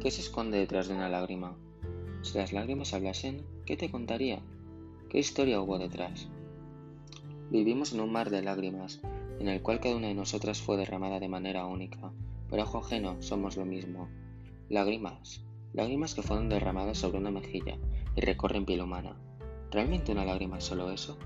¿Qué se esconde detrás de una lágrima? Si las lágrimas hablasen, ¿qué te contaría? ¿Qué historia hubo detrás? Vivimos en un mar de lágrimas, en el cual cada una de nosotras fue derramada de manera única, pero ojo ajeno somos lo mismo. Lágrimas, lágrimas que fueron derramadas sobre una mejilla y recorren piel humana. ¿Realmente una lágrima es solo eso?